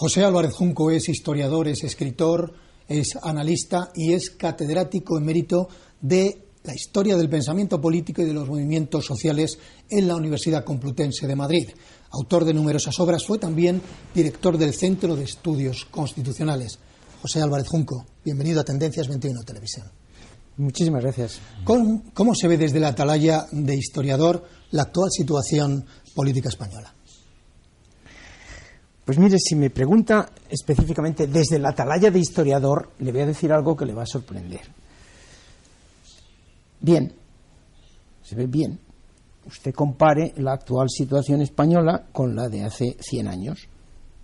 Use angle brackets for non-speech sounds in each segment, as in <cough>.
José Álvarez Junco es historiador, es escritor, es analista y es catedrático emérito de la historia del pensamiento político y de los movimientos sociales en la Universidad Complutense de Madrid. Autor de numerosas obras, fue también director del Centro de Estudios Constitucionales. José Álvarez Junco, bienvenido a Tendencias 21 Televisión. Muchísimas gracias. ¿Cómo, cómo se ve desde la atalaya de historiador la actual situación política española? Pues mire, si me pregunta específicamente desde la atalaya de historiador, le voy a decir algo que le va a sorprender. Bien, se ve bien. Usted compare la actual situación española con la de hace 100 años,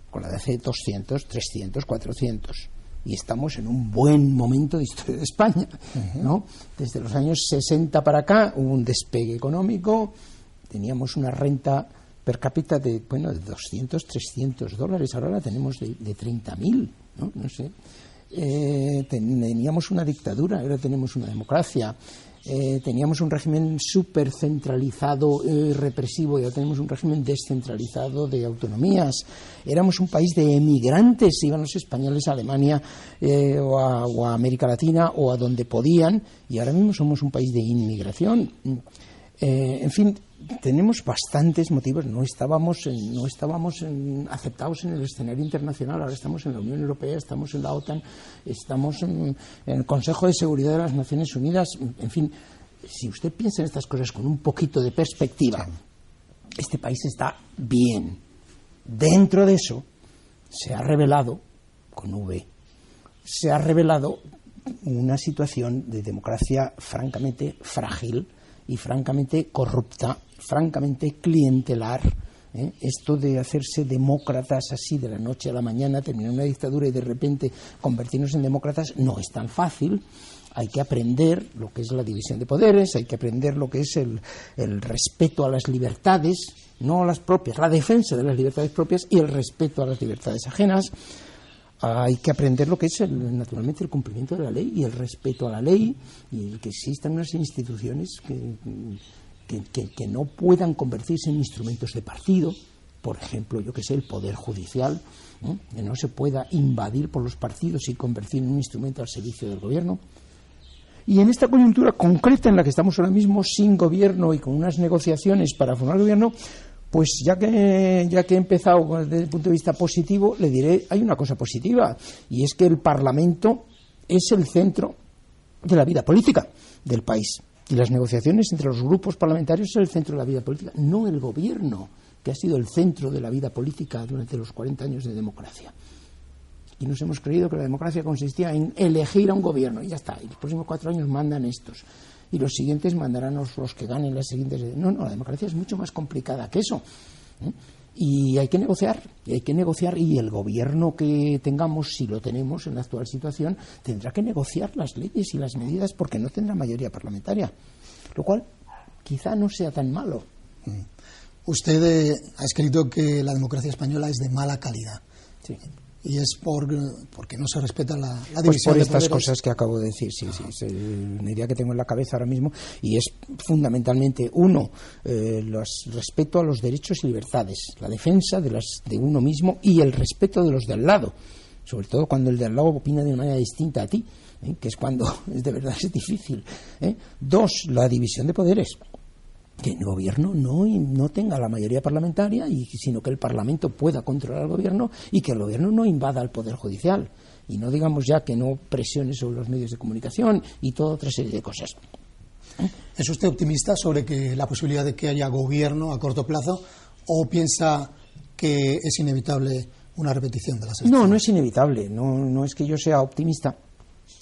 con la de hace 200, 300, 400. Y estamos en un buen momento de historia de España. ¿no? Desde los años 60 para acá hubo un despegue económico, teníamos una renta per cápita de, bueno, de 200, 300 dólares, ahora la tenemos de, de 30.000, ¿no? no sé. Eh, teníamos una dictadura, ahora tenemos una democracia. Eh, teníamos un régimen súper centralizado, eh, represivo, y ahora tenemos un régimen descentralizado de autonomías. Éramos un país de emigrantes, iban los españoles a Alemania eh, o, a, América Latina o a donde podían, y ahora mismo somos un país de inmigración. Eh, en fin, tenemos bastantes motivos. No estábamos, en, no estábamos en, aceptados en el escenario internacional. Ahora estamos en la Unión Europea, estamos en la OTAN, estamos en, en, el Consejo de Seguridad de las Naciones Unidas. En fin, si usted piensa en estas cosas con un poquito de perspectiva, este país está bien. Dentro de eso se ha revelado, con V, se ha revelado una situación de democracia francamente frágil y francamente corrupta, francamente clientelar. ¿eh? Esto de hacerse demócratas así de la noche a la mañana, terminar una dictadura y de repente convertirnos en demócratas no es tan fácil. Hay que aprender lo que es la división de poderes, hay que aprender lo que es el, el respeto a las libertades, no a las propias, la defensa de las libertades propias y el respeto a las libertades ajenas hay que aprender lo que es el, naturalmente el cumplimiento de la ley y el respeto a la ley y que existan unas instituciones que, que no puedan convertirse en instrumentos de partido, por ejemplo, yo que sé, el poder judicial, ¿eh? que no se pueda invadir por los partidos y convertir en un instrumento al servicio del gobierno. Y en esta coyuntura concreta en la que estamos ahora mismo, sin gobierno y con unas negociaciones para formar gobierno, pues ya que, ya que he empezado desde el punto de vista positivo, le diré, hay una cosa positiva, y es que el Parlamento es el centro de la vida política del país. Y las negociaciones entre los grupos parlamentarios es el centro de la vida política, no el gobierno, que ha sido el centro de la vida política durante los 40 años de democracia. Y nos hemos creído que la democracia consistía en elegir a un gobierno, y ya está, y los próximos cuatro años mandan estos y los siguientes mandarán los, los que ganen las siguientes. No, no, la democracia es mucho más complicada que eso. ¿eh? Y hay que negociar, y hay que negociar, y el gobierno que tengamos, si lo tenemos en la actual situación, tendrá que negociar las leyes y las medidas porque no tendrá mayoría parlamentaria. Lo cual quizá no sea tan malo. Usted eh, ha escrito que la democracia española es de mala calidad. Sí y es por, porque no se respeta la, la división pues por de estas poderes. cosas que acabo de decir, sí, sí, es una idea que tengo en la cabeza ahora mismo y es fundamentalmente uno, eh, los, respeto a los derechos y libertades, la defensa de, las, de uno mismo y el respeto de los de al lado, sobre todo cuando el de al lado opina de una manera distinta a ti, ¿eh? que es cuando <laughs> es de verdad es difícil. ¿eh? Dos, la división de poderes que el gobierno no, no tenga la mayoría parlamentaria, y, sino que el Parlamento pueda controlar al gobierno y que el gobierno no invada al Poder Judicial. Y no digamos ya que no presione sobre los medios de comunicación y toda otra serie de cosas. ¿Es usted optimista sobre que la posibilidad de que haya gobierno a corto plazo o piensa que es inevitable una repetición de las elecciones? No, no es inevitable. No, no es que yo sea optimista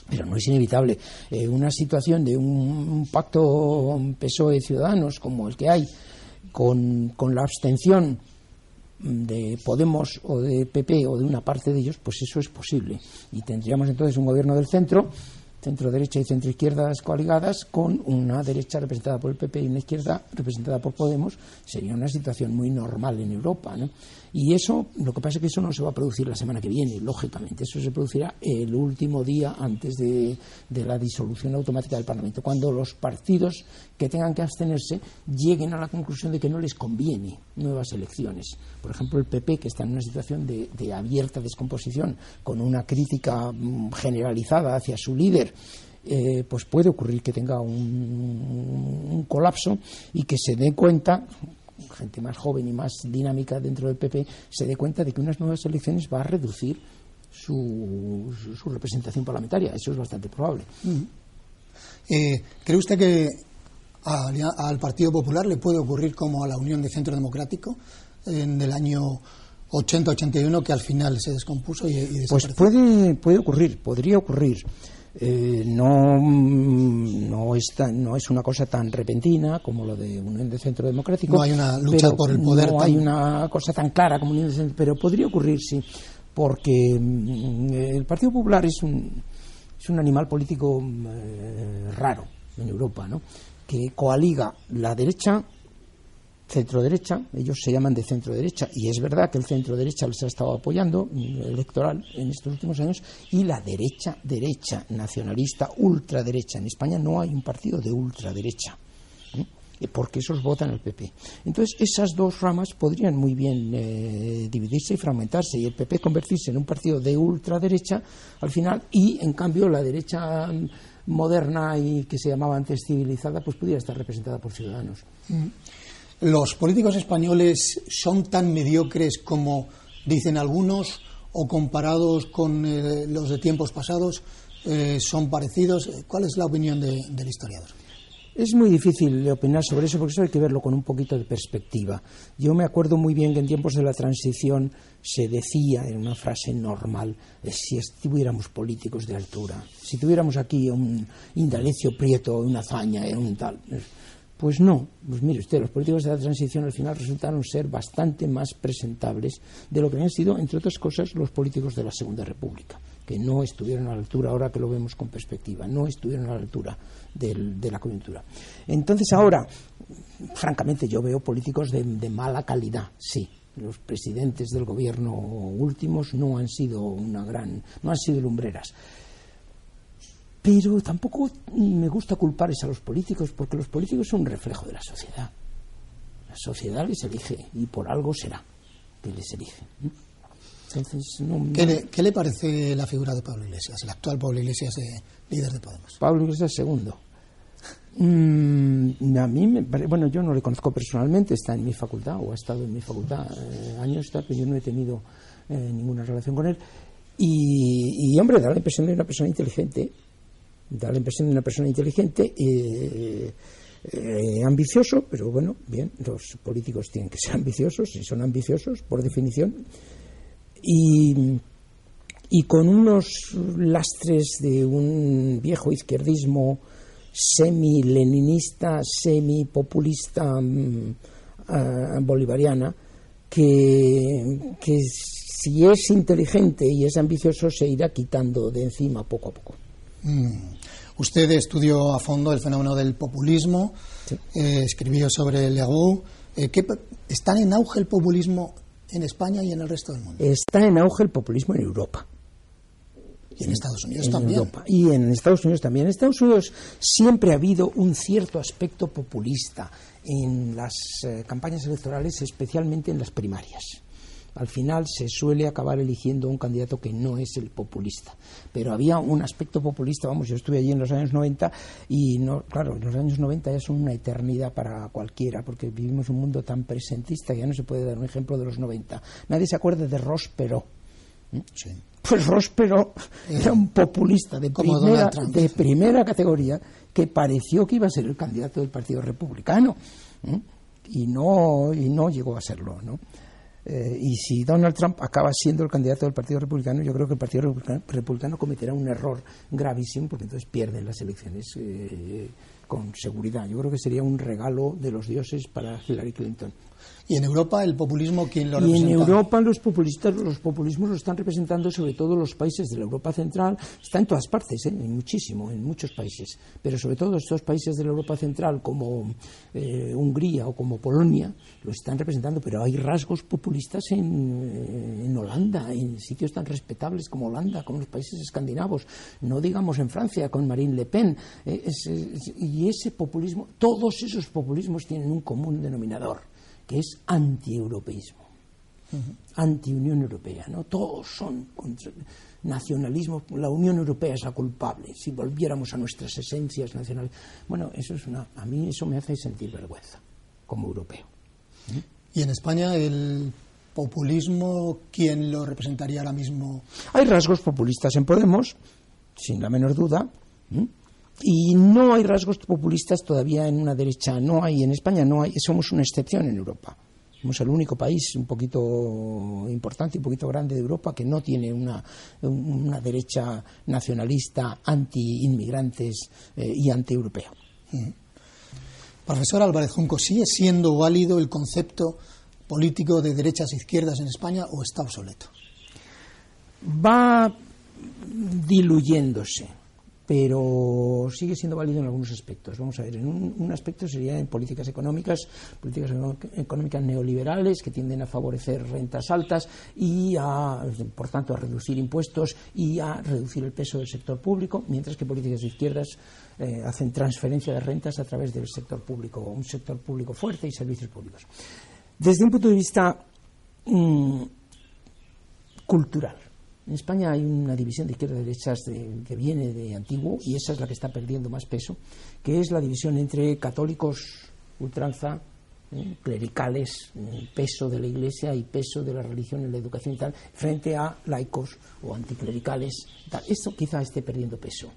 pero no es inevitable. Eh, una situación de un, un pacto PSOE Ciudadanos como el que hay, con, con, la abstención de Podemos o de PP o de una parte de ellos, pues eso es posible. Y tendríamos entonces un gobierno del centro centro derecha y centro izquierdas coaligadas con una derecha representada por el PP y una izquierda representada por Podemos sería una situación muy normal en Europa ¿no? y eso lo que pasa es que eso no se va a producir la semana que viene lógicamente eso se producirá el último día antes de, de la disolución automática del Parlamento cuando los partidos que tengan que abstenerse lleguen a la conclusión de que no les conviene nuevas elecciones por ejemplo el PP que está en una situación de, abierta descomposición con una crítica mm, generalizada hacia su líder eh, pues puede ocurrir que tenga un, un, colapso y que se dé cuenta gente más joven y más dinámica dentro del PP se dé cuenta de que unas nuevas elecciones va a reducir su, su, representación parlamentaria. Eso es bastante probable. Eh, ¿Cree usted que al, Partido Popular le puede ocurrir como a la Unión de Centro Democrático en el año 80-81 que al final se descompuso y, y desapareció? Pues puede, puede ocurrir, podría ocurrir. Eh, no, no, es tan, no es una cosa tan repentina como lo de Unión de Centro Democrático. No hay una lucha por el poder. No tan... hay una cosa tan clara como Unión de Centro, pero podría ocurrir, sí, porque mm, el Partido Popular es un, es un animal político eh, raro en Europa, ¿no? que coaliga la derecha centro derecha, ellos se llaman de centro derecha, y es verdad que el centro derecha les ha estado apoyando mm, electoral en estos últimos años, y la derecha derecha, nacionalista, ultraderecha. En España no hay un partido de ultraderecha, ¿eh? porque esos votan al PP. Entonces, esas dos ramas podrían muy bien eh, dividirse y fragmentarse, y el PP convertirse en un partido de ultraderecha al final, y en cambio la derecha mm, moderna y que se llamaba antes civilizada, pues pudiera estar representada por ciudadanos. Mm. ¿Los políticos españoles son tan mediocres como dicen algunos o comparados con eh, los de tiempos pasados eh, son parecidos? ¿Cuál es la opinión de, del historiador? Es muy difícil opinar sobre eso porque eso hay que verlo con un poquito de perspectiva. Yo me acuerdo muy bien que en tiempos de la transición se decía en una frase normal, si tuviéramos políticos de altura, si tuviéramos aquí un Indalecio Prieto, una Zaña, un tal. Pues no, pues mire usted, los políticos de la transición al final resultaron ser bastante más presentables de lo que han sido, entre otras cosas, los políticos de la Segunda República, que no estuvieron a la altura, ahora que lo vemos con perspectiva, no estuvieron a la altura de la coyuntura. Entonces ahora, francamente, yo veo políticos de, de mala calidad, sí, los presidentes del gobierno últimos no han sido una gran, no han sido lumbreras. Pero tampoco me gusta culparles a los políticos, porque los políticos son un reflejo de la sociedad. La sociedad les elige y por algo será que les elige. Entonces, no, ¿Qué, le, ¿Qué, le, parece la figura de Pablo Iglesias, el actual Pablo Iglesias, eh, líder de Podemos? Pablo Iglesias segundo. Mm, a mí, me bueno, yo no le conozco personalmente, está en mi facultad o ha estado en mi facultad eh, años, está, pero yo no he tenido eh, ninguna relación con él. Y, y, hombre, da la impresión de una persona inteligente, da la impresión de una persona inteligente, eh, eh, ambicioso, pero bueno, bien, los políticos tienen que ser ambiciosos, y son ambiciosos por definición, y, y con unos lastres de un viejo izquierdismo semi-leninista, semi-populista uh, bolivariana, que, que si es inteligente y es ambicioso se irá quitando de encima poco a poco. Mm. Usted estudió a fondo el fenómeno del populismo, sí. eh, escribió sobre Legault. Eh, ¿Está en auge el populismo en España y en el resto del mundo? Está en auge el populismo en Europa. Y en Estados Unidos en también. Europa. Y en Estados Unidos también. En Estados Unidos siempre ha habido un cierto aspecto populista en las eh, campañas electorales, especialmente en las primarias al final se suele acabar eligiendo un candidato que no es el populista. Pero había un aspecto populista, vamos, yo estuve allí en los años 90 y, no, claro, los años 90 ya son una eternidad para cualquiera, porque vivimos un mundo tan presentista que ya no se puede dar un ejemplo de los 90. Nadie se acuerda de Ross Perot. Sí. Pues Ross Perot eh, era un populista de primera, de primera categoría que pareció que iba a ser el candidato del Partido Republicano. ¿eh? Y no, y no llegó a serlo, ¿no? Eh, y si Donald Trump acaba siendo el candidato del Partido Republicano, yo creo que el Partido Republicano, cometerá un error gravísimo porque entonces pierden las elecciones eh, con seguridad. Yo creo que sería un regalo de los dioses para Hillary Clinton. Y en Europa el populismo, ¿quién lo y en representa? Europa los populistas, los populismos lo están representando sobre todo los países de la Europa Central, está en todas partes, ¿eh? en muchísimo, en muchos países, pero sobre todo estos países de la Europa Central como eh, Hungría o como Polonia lo están representando, pero hay rasgos populistas en, eh, en Holanda, en sitios tan respetables como Holanda, como los países escandinavos, no digamos en Francia con Marine Le Pen, eh, es- es- y ese populismo, todos esos populismos tienen un común denominador, que es antieuropeísmo anti-Unión Europea, ¿no? Todos son contra nacionalismo, la Unión Europea es la culpable, si volviéramos a nuestras esencias nacionales. Bueno, eso es una, a mí eso me hace sentir vergüenza como europeo. Y en España el populismo, ¿quién lo representaría ahora mismo? Hay rasgos populistas en Podemos, sin la menor duda. Y no hay rasgos populistas todavía en una derecha, no hay en España, no hay, somos una excepción en Europa. Somos el único país un poquito importante, un poquito grande de Europa que no tiene una, una derecha nacionalista anti-inmigrantes eh, y anti-europea. Profesor Álvarez Junco, ¿sigue siendo válido el concepto político de derechas e izquierdas en España o está obsoleto? va diluyéndose, pero sigue siendo válido en algunos aspectos. Vamos a ver, en un, aspecto sería en políticas económicas, políticas eco- económicas neoliberales que tienden a favorecer rentas altas y a, por tanto, a reducir impuestos y a reducir el peso del sector público, mientras que políticas de izquierdas eh, hacen transferencia de rentas a través del sector público, un sector público fuerte y servicios públicos. Desde un punto de vista mm, cultural. En España hay una división de izquierdas y derechas de- que viene de antiguo y esa es la que está perdiendo más peso, que es la división entre católicos, ultranza, eh, clericales, eh, peso de la Iglesia y peso de la religión en la educación y tal, frente a laicos o anticlericales. Tal. Esto quizá esté perdiendo peso.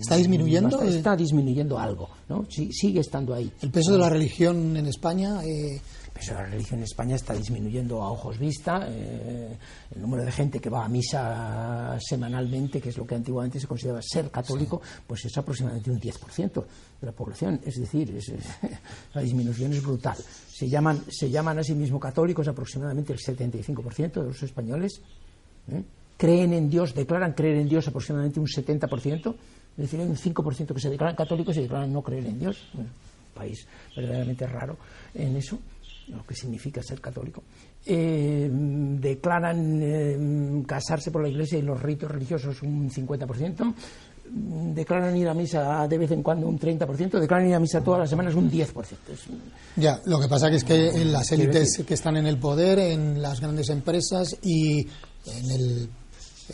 ¿Está disminuyendo eh, Está disminuyendo algo, ¿no? Sí, sigue estando ahí. el peso de la religión en España? eh, El peso de la religión en España está disminuyendo a ojos vista. eh, el número de gente que va a misa semanalmente, que es lo que antiguamente se consideraba ser católico, pues es aproximadamente un 10% de la población. Es decir, es- <laughs> la disminución es brutal. Se llaman, se llaman a sí mismos católicos aproximadamente el 75% de los españoles. ¿eh? Creen en Dios, declaran creer en Dios aproximadamente un 70%. Es decir, hay un 5% que se declaran católicos y declaran no creer en Dios. Bueno, país verdaderamente raro en eso, lo que significa ser católico. Eh, declaran eh, casarse por la iglesia y los ritos religiosos un 50%. mm, Declaran ir a misa de vez en cuando un 30%, declaran ir a misa todas las semanas un 10%. Es un- Ya, lo que pasa que es que en las élites que están en el poder, en las grandes empresas y en el,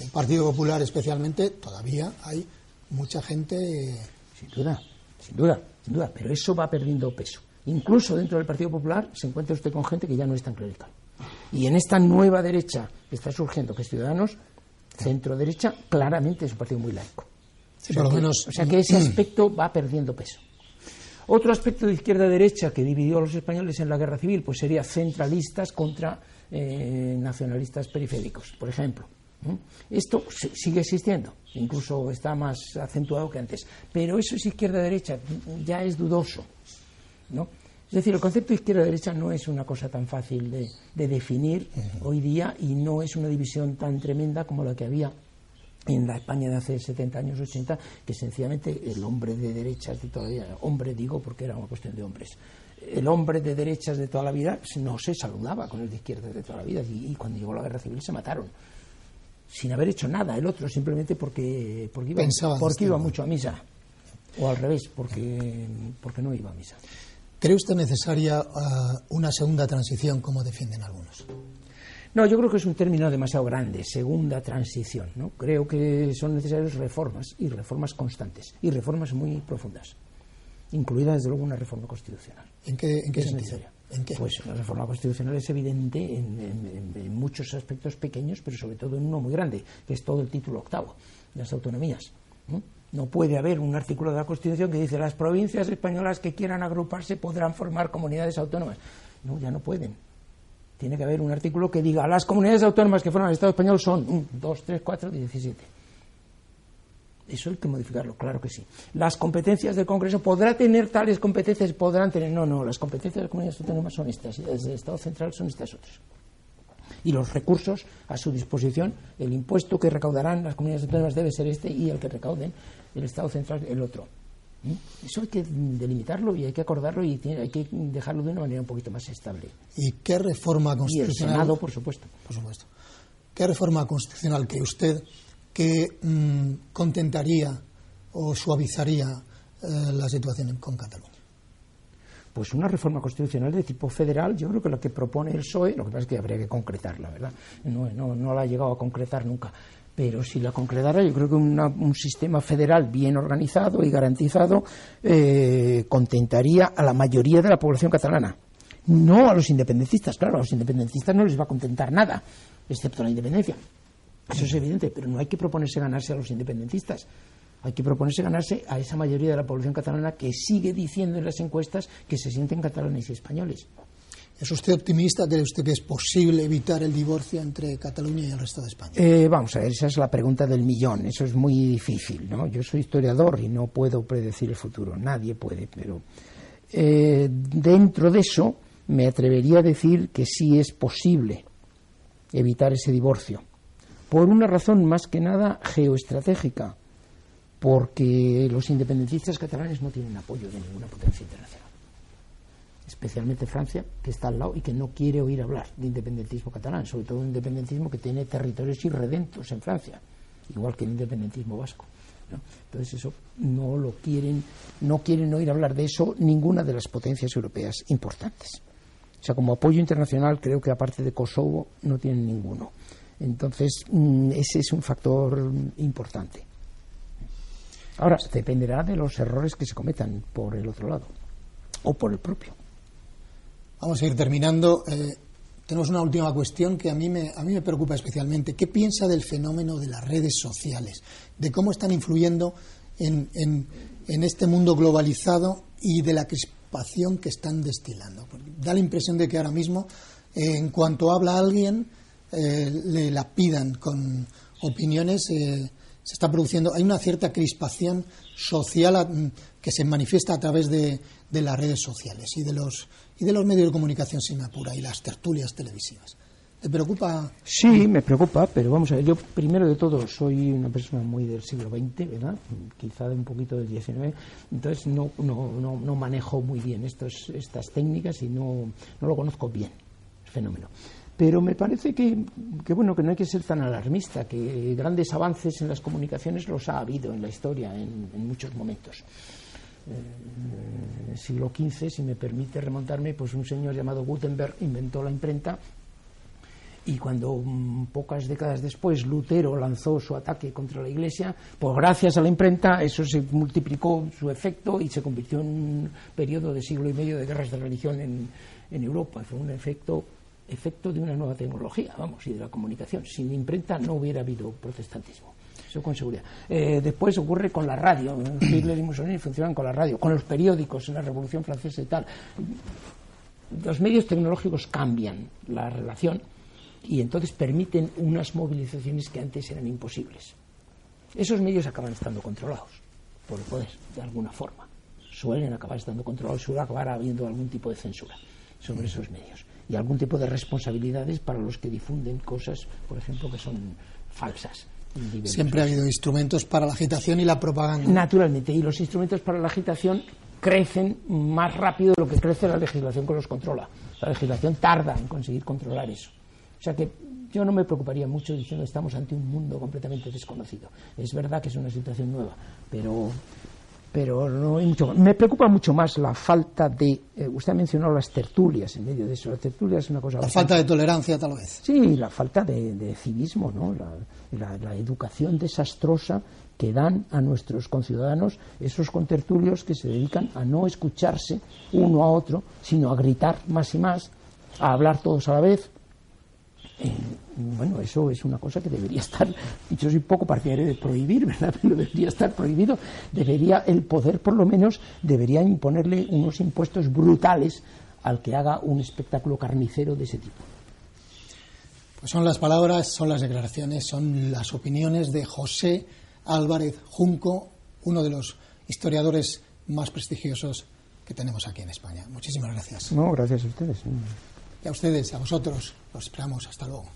el Partido Popular especialmente, todavía hay mucha gente. Sin duda, sin duda, sin duda, pero eso va perdiendo peso. Incluso dentro del Partido Popular se encuentra usted con gente que ya no es tan clerical. Y en esta nueva derecha que está surgiendo, que es Ciudadanos, centro-derecha, claramente es un partido muy laico. Sí, por lo que- menos- o sea que ese aspecto va perdiendo peso. Otro aspecto de izquierda-derecha que dividió a los españoles en la guerra civil pues sería centralistas contra eh, nacionalistas periféricos, por ejemplo. Esto si- sigue existiendo, incluso está más acentuado que antes. Pero eso es izquierda-derecha, ya es dudoso. ¿no? Es decir, el concepto de izquierda-derecha no es una cosa tan fácil de, de definir hoy día y no es una división tan tremenda como la que había en la España de hace 70 años, 80, que sencillamente el hombre de derechas de toda la vida, hombre digo porque era una cuestión de hombres, el hombre de derechas de toda la vida no se saludaba con el de izquierdas de toda la vida y, y cuando llegó la guerra civil se mataron sin haber hecho nada el otro simplemente porque porque iba, porque iba mucho a misa o al revés porque porque no iba a misa ¿Cree usted necesaria ah, una segunda transición, como defienden algunos? No, yo creo que es un término demasiado grande, segunda transición. ¿no? Creo que son necesarias reformas y reformas constantes y reformas muy profundas, incluida desde luego una reforma constitucional. ¿En qué, en qué Es sentido? necesaria. Pues la reforma constitucional es evidente en, muchos aspectos pequeños, pero sobre todo en uno muy grande, que es todo el título octavo, las autonomías. ¿no? No puede haber un artículo de la Constitución que dice las provincias españolas que quieran agruparse podrán formar comunidades autónomas. No, ya no pueden. Tiene que haber un artículo que diga las comunidades autónomas que forman el Estado español son 1, 2, 3, 4, 17. Eso hay que modificarlo, claro que sí. Las competencias del Congreso podrá tener tales competencias, podrán tener. No, no, las competencias de las comunidades autónomas son estas, y desde el Estado central son estas otras. Y los recursos a su disposición, el impuesto que recaudarán las comunidades autónomas debe ser este y el que recauden el Estado central el otro. ¿Mm? Eso hay que delimitarlo y hay que acordarlo y hay que dejarlo de una manera un poquito más estable. ¿Y qué reforma Y el constitucional? Senado, por supuesto. por supuesto. ¿Qué reforma constitucional que usted que mm, contentaría o suavizaría eh, la situación con Cataluña? Pues una reforma constitucional de tipo federal, yo creo que lo que propone el PSOE, lo que pasa es que habría que concretarla, ¿verdad? No, no, no la ha llegado a concretar nunca. Pero si la concretara, yo creo que una- un sistema federal bien organizado y garantizado eh, contentaría a la mayoría de la población catalana. No a los independentistas, claro, a los independentistas no les va a contentar nada, excepto la independencia. Eso es evidente, pero no hay que proponerse ganarse a los independentistas. Hay que proponerse ganarse a esa mayoría de la población catalana que sigue diciendo en las encuestas que se sienten catalanes y españoles. ¿Es usted optimista? ¿Cree usted que es posible evitar el divorcio entre Cataluña y el resto de España? Eh, vamos a ver, esa es la pregunta del millón. Eso es muy difícil, ¿no? Yo soy historiador y no puedo predecir el futuro. Nadie puede, pero eh, dentro de eso me atrevería a decir que sí es posible evitar ese divorcio. Por una razón más que nada geoestratégica, porque los independentistas catalanes no tienen apoyo de ninguna potencia internacional especialmente Francia, que está al lado y que no quiere oír hablar de independentismo catalán, sobre todo un independentismo que tiene territorios irredentos en Francia, igual que el independentismo vasco. ¿no? Entonces eso no lo quieren, no quieren oír hablar de eso ninguna de las potencias europeas importantes. O sea, como apoyo internacional creo que aparte de Kosovo no tienen ninguno. Entonces mm, ese es un factor importante. Ahora, dependerá de los errores que se cometan por el otro lado o por el propio. Vamos a ir terminando. Eh, tenemos una última cuestión que a mí, me, a mí me preocupa especialmente. ¿Qué piensa del fenómeno de las redes sociales? De cómo están influyendo en, en- este mundo globalizado y de la crispación que están destilando. Da la impresión de que ahora mismo, eh, en cuanto habla alguien, eh, le lapidan con opiniones. eh, se está produciendo, hay una cierta crispación social mm, que se manifiesta a través de, de las redes sociales y de los y de los medios de comunicación sin apura y las tertulias televisivas. ¿Le preocupa? Sí, me preocupa, pero vamos a ver, yo primero de todo soy una persona muy del siglo XX, ¿verdad? Quizá de un poquito del XIX, entonces no, no, no, no manejo muy bien estos, estas técnicas y no, no lo conozco bien, el fenómeno. Pero me parece que, bueno, que no hay que ser tan alarmista, que grandes avances en las comunicaciones los ha habido en la historia en, muchos momentos. En el siglo XV, si me permite remontarme, pues un señor llamado Gutenberg inventó la imprenta y cuando mm, pocas décadas después Lutero lanzó su ataque contra la Iglesia, pues gracias a la imprenta eso se multiplicó su efecto y se convirtió en un periodo de siglo y medio de guerras de religión en Europa. Fue un efecto, efecto de una nueva tecnología, vamos, y de la comunicación. Sin imprenta no hubiera habido protestantismo. Eso con seguridad. Eh, después ocurre con la radio. Hitler y Mussolini funcionan con la radio, con los periódicos en la Revolución Francesa y tal. Los medios tecnológicos cambian la relación y entonces permiten unas movilizaciones que antes eran imposibles. Esos medios acaban estando controlados por el poder, de alguna forma. Suelen acabar estando controlados, suele acabar habiendo algún tipo de censura sobre esos medios y algún tipo de responsabilidades para los que difunden cosas, por ejemplo, que son falsas. Siempre ha habido instrumentos para la agitación y la propaganda. Naturalmente, y los instrumentos para la agitación crecen más rápido de lo que crece la legislación que los controla. La legislación tarda en conseguir controlar eso. O sea que yo no me preocuparía mucho diciendo que estamos ante un mundo completamente desconocido. Es verdad que es una situación nueva, pero, pero no hay mucho. Me preocupa mucho más la falta de. eh, usted ha mencionado las tertulias en medio de eso. Las tertulias es una cosa. La bastante- falta de tolerancia, tal vez. Sí, la falta de, de civismo, ¿no? La, la- la educación desastrosa que dan a nuestros conciudadanos esos contertulios que se dedican a no escucharse uno a otro, sino a gritar más y más, a hablar todos a la vez. Eh, bueno, eso es una cosa que debería estar, yo soy poco partidario de prohibir, ¿verdad? <laughs> Pero debería estar prohibido. Debería, el poder por lo menos, debería imponerle unos impuestos brutales al que haga un espectáculo carnicero de ese tipo. Pues son las palabras, son las declaraciones, son las opiniones de José Álvarez Junco, uno de los historiadores más prestigiosos que tenemos aquí en España. Muchísimas gracias. No, gracias a ustedes. Y a ustedes, a vosotros, los esperamos. Hasta luego.